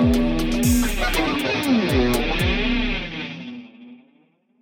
Música